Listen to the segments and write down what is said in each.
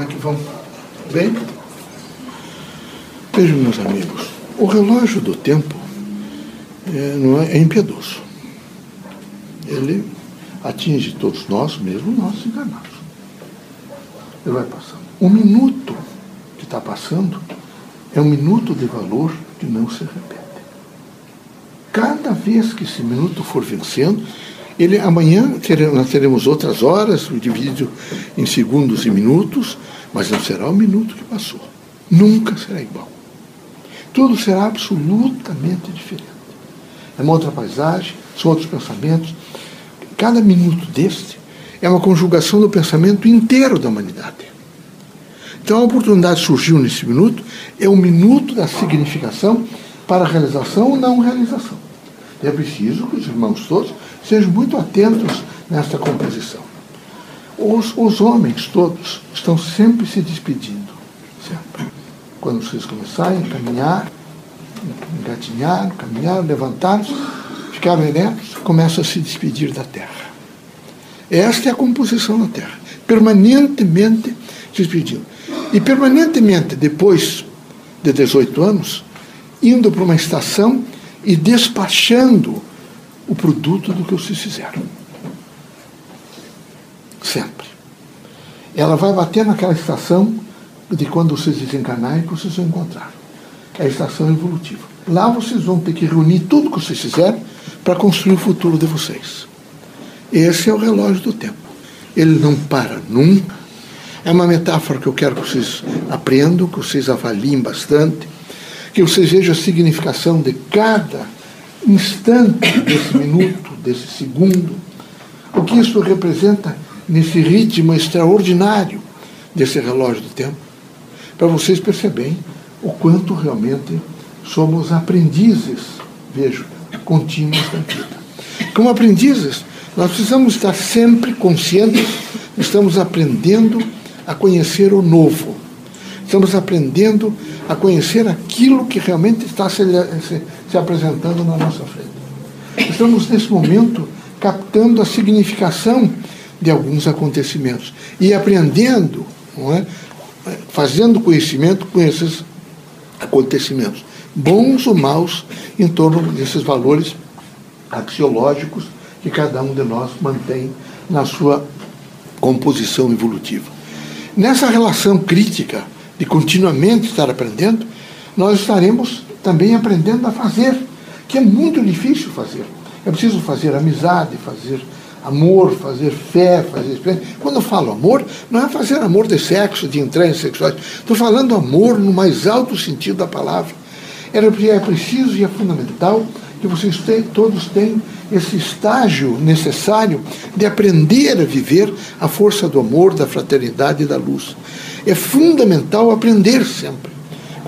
Como é que vão? Bem? Vejam, meus amigos, o relógio do tempo é, não é, é impiedoso. Ele atinge todos nós, mesmo nós enganados. Ele vai passando. Um minuto que está passando é um minuto de valor que não se repete. Cada vez que esse minuto for vencendo, ele, amanhã teremos, nós teremos outras horas, dividido em segundos e minutos, mas não será o minuto que passou. Nunca será igual. Tudo será absolutamente diferente. É uma outra paisagem, são outros pensamentos. Cada minuto deste é uma conjugação do pensamento inteiro da humanidade. Então a oportunidade surgiu nesse minuto, é o minuto da significação para a realização ou não realização. É preciso que os irmãos todos sejam muito atentos nesta composição. Os, os homens todos estão sempre se despedindo. Sempre. Quando vocês começarem a caminhar, engatinhar, caminhar, levantar-se, ficaram eretos, começam a se despedir da terra. Esta é a composição da terra. Permanentemente se despedindo. E permanentemente, depois de 18 anos, indo para uma estação e despachando o produto do que vocês fizeram. Sempre. Ela vai bater naquela estação de quando vocês desencarnarem que vocês vão encontrar. É a estação evolutiva. Lá vocês vão ter que reunir tudo que vocês fizeram para construir o futuro de vocês. Esse é o relógio do tempo. Ele não para nunca. É uma metáfora que eu quero que vocês aprendam, que vocês avaliem bastante, que vocês vejam a significação de cada instante desse minuto, desse segundo, o que isso representa nesse ritmo extraordinário desse relógio do tempo, para vocês perceberem o quanto realmente somos aprendizes, vejo, contínuos da vida. Como aprendizes, nós precisamos estar sempre conscientes, estamos aprendendo a conhecer o novo. Estamos aprendendo a conhecer aquilo que realmente está se, se, se apresentando na nossa frente. Estamos, nesse momento, captando a significação de alguns acontecimentos e aprendendo, é? fazendo conhecimento com esses acontecimentos, bons ou maus, em torno desses valores axiológicos que cada um de nós mantém na sua composição evolutiva. Nessa relação crítica de continuamente estar aprendendo, nós estaremos também aprendendo a fazer, que é muito difícil fazer. É preciso fazer amizade, fazer amor, fazer fé, fazer esperança. Quando eu falo amor, não é fazer amor de sexo, de entranhas sexuais. Estou falando amor no mais alto sentido da palavra. É preciso e é fundamental que vocês todos tenham esse estágio necessário de aprender a viver a força do amor, da fraternidade e da luz. É fundamental aprender sempre.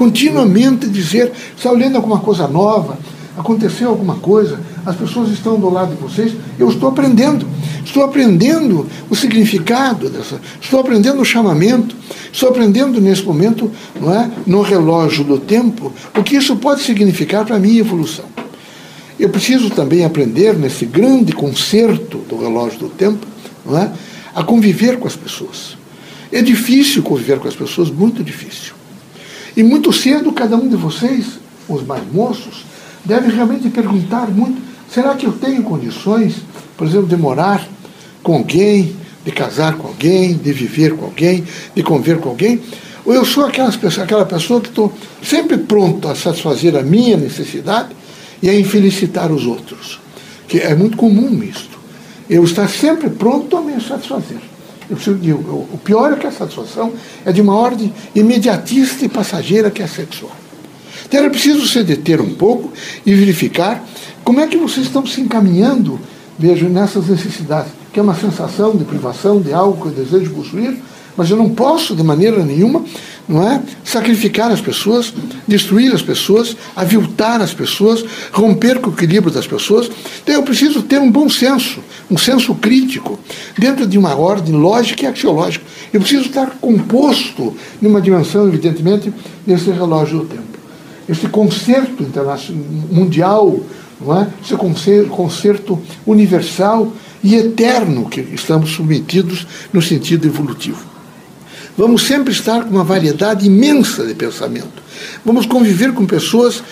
Continuamente dizer, está olhando alguma coisa nova, aconteceu alguma coisa, as pessoas estão do lado de vocês, eu estou aprendendo. Estou aprendendo o significado dessa, estou aprendendo o chamamento, estou aprendendo nesse momento, não é, no relógio do tempo, o que isso pode significar para a minha evolução. Eu preciso também aprender nesse grande concerto do relógio do tempo, não é, a conviver com as pessoas. É difícil conviver com as pessoas, muito difícil. E muito cedo, cada um de vocês, os mais moços, deve realmente perguntar muito: será que eu tenho condições, por exemplo, de morar com alguém, de casar com alguém, de viver com alguém, de conviver com alguém? Ou eu sou aquelas aquela pessoa que estou sempre pronto a satisfazer a minha necessidade e a infelicitar os outros? Que é muito comum isto. Eu estar sempre pronto a me satisfazer. Eu preciso o pior é que a satisfação é de uma ordem imediatista e passageira que é sexual. Então era preciso se deter um pouco e verificar como é que vocês estão se encaminhando, vejo, nessas necessidades, que é uma sensação de privação de algo que eu desejo possuir, mas eu não posso de maneira nenhuma não é? Sacrificar as pessoas, destruir as pessoas, aviltar as pessoas, romper com o equilíbrio das pessoas. Então eu preciso ter um bom senso, um senso crítico, dentro de uma ordem lógica e axiológica. Eu preciso estar composto numa dimensão, evidentemente, desse relógio do tempo. Esse concerto internacional, mundial, não é? esse concerto, concerto universal e eterno que estamos submetidos no sentido evolutivo. Vamos sempre estar com uma variedade imensa de pensamento. Vamos conviver com pessoas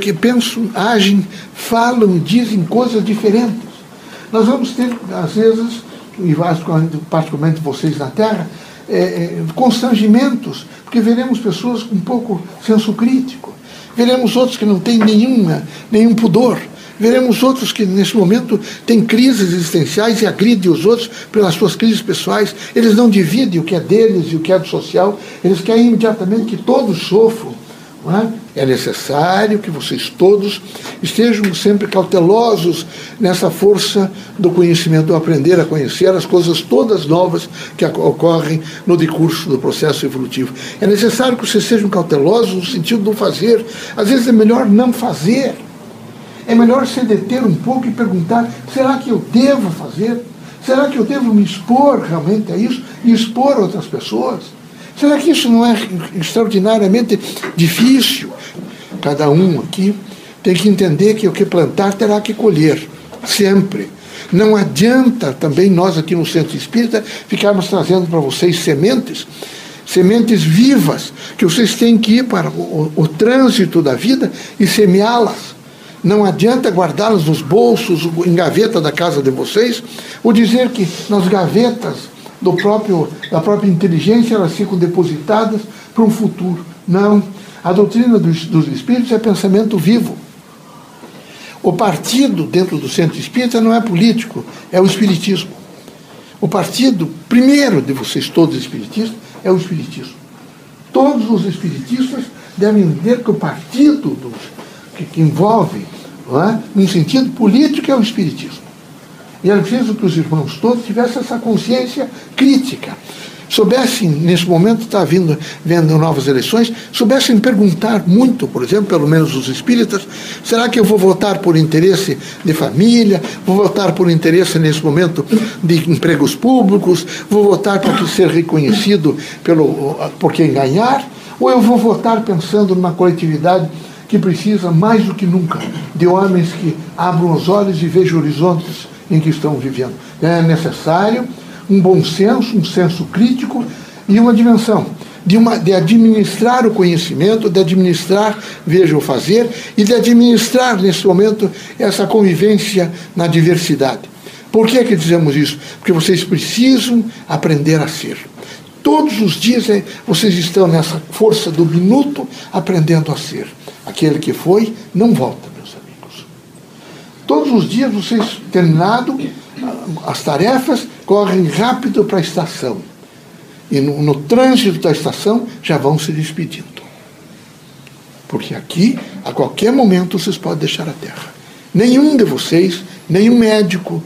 que pensam, agem, falam, dizem coisas diferentes. Nós vamos ter, às vezes, e particularmente vocês na Terra, é, é, constrangimentos, porque veremos pessoas com pouco senso crítico, veremos outros que não têm nenhuma, nenhum pudor, veremos outros que nesse momento têm crises existenciais e agridem os outros pelas suas crises pessoais. Eles não dividem o que é deles e o que é do social, eles querem imediatamente que todos sofram é? é necessário que vocês todos estejam sempre cautelosos nessa força do conhecimento, do aprender a conhecer as coisas todas novas que ocorrem no decurso do processo evolutivo. É necessário que vocês sejam cautelosos no sentido do fazer. Às vezes é melhor não fazer. É melhor se deter um pouco e perguntar: será que eu devo fazer? Será que eu devo me expor realmente a isso e expor outras pessoas? Será que isso não é extraordinariamente difícil? Cada um aqui tem que entender que o que plantar terá que colher, sempre. Não adianta também nós aqui no Centro Espírita ficarmos trazendo para vocês sementes, sementes vivas, que vocês têm que ir para o, o, o trânsito da vida e semeá-las. Não adianta guardá-las nos bolsos, em gaveta da casa de vocês, ou dizer que nas gavetas do próprio, da própria inteligência, elas ficam depositadas para um futuro. Não. A doutrina dos, dos espíritos é pensamento vivo. O partido dentro do centro espírita não é político, é o espiritismo. O partido, primeiro de vocês todos espiritistas, é o espiritismo. Todos os espiritistas devem entender que o partido dos, que, que envolve, é, num sentido político, é o espiritismo. E era preciso que os irmãos todos tivessem essa consciência crítica. Soubessem, nesse momento, está vindo, vendo novas eleições, soubessem perguntar muito, por exemplo, pelo menos os espíritas, será que eu vou votar por interesse de família? Vou votar por interesse, nesse momento, de empregos públicos? Vou votar para ser reconhecido pelo, por quem ganhar? Ou eu vou votar pensando numa coletividade que precisa, mais do que nunca, de homens que abram os olhos e vejam horizontes em que estão vivendo. É necessário um bom senso, um senso crítico e uma dimensão de, uma, de administrar o conhecimento, de administrar, veja o fazer, e de administrar, nesse momento, essa convivência na diversidade. Por que, que dizemos isso? Porque vocês precisam aprender a ser. Todos os dias é, vocês estão nessa força do minuto aprendendo a ser. Aquele que foi, não volta. Todos os dias vocês, terminado as tarefas, correm rápido para a estação. E no, no trânsito da estação já vão se despedindo. Porque aqui, a qualquer momento, vocês podem deixar a terra. Nenhum de vocês, nenhum médico,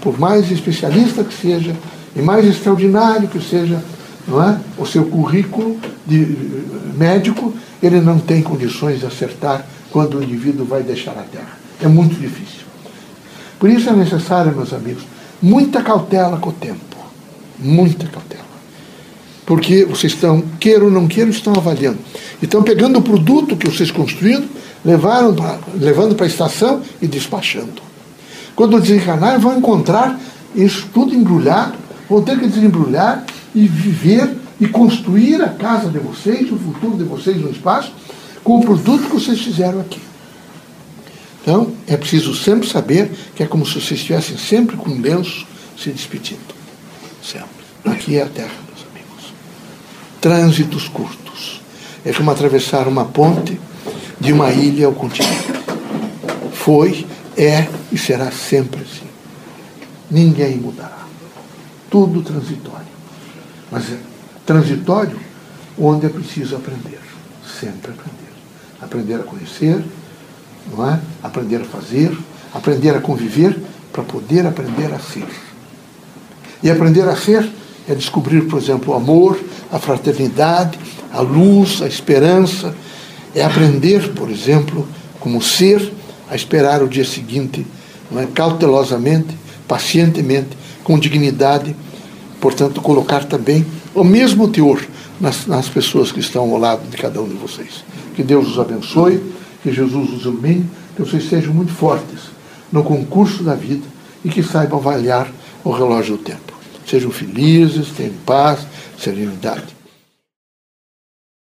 por mais especialista que seja, e mais extraordinário que seja não é? o seu currículo de médico, ele não tem condições de acertar quando o indivíduo vai deixar a terra. É muito difícil. Por isso é necessário, meus amigos, muita cautela com o tempo. Muita cautela. Porque vocês estão, queiram ou não queiram, estão avaliando. Estão pegando o produto que vocês construíram, levaram pra, levando para a estação e despachando. Quando desencarnarem, vão encontrar isso tudo embrulhado, vão ter que desembrulhar e viver e construir a casa de vocês, o futuro de vocês no espaço, com o produto que vocês fizeram aqui. Então, é preciso sempre saber que é como se vocês estivessem sempre com um lenço se despedindo. Sempre. Aqui é a Terra, meus amigos. Trânsitos curtos. É como atravessar uma ponte de uma ilha ao continente. Foi, é e será sempre assim. Ninguém mudará. Tudo transitório. Mas é transitório onde é preciso aprender. Sempre aprender. Aprender a conhecer, não é? aprender a fazer, aprender a conviver, para poder aprender a ser. E aprender a ser é descobrir, por exemplo, o amor, a fraternidade, a luz, a esperança. É aprender, por exemplo, como ser, a esperar o dia seguinte, não é? cautelosamente, pacientemente, com dignidade. Portanto, colocar também o mesmo teor nas, nas pessoas que estão ao lado de cada um de vocês. Que Deus os abençoe que Jesus os ilumine, que vocês sejam muito fortes no concurso da vida e que saibam avaliar o relógio do tempo. Sejam felizes, tenham paz, serenidade.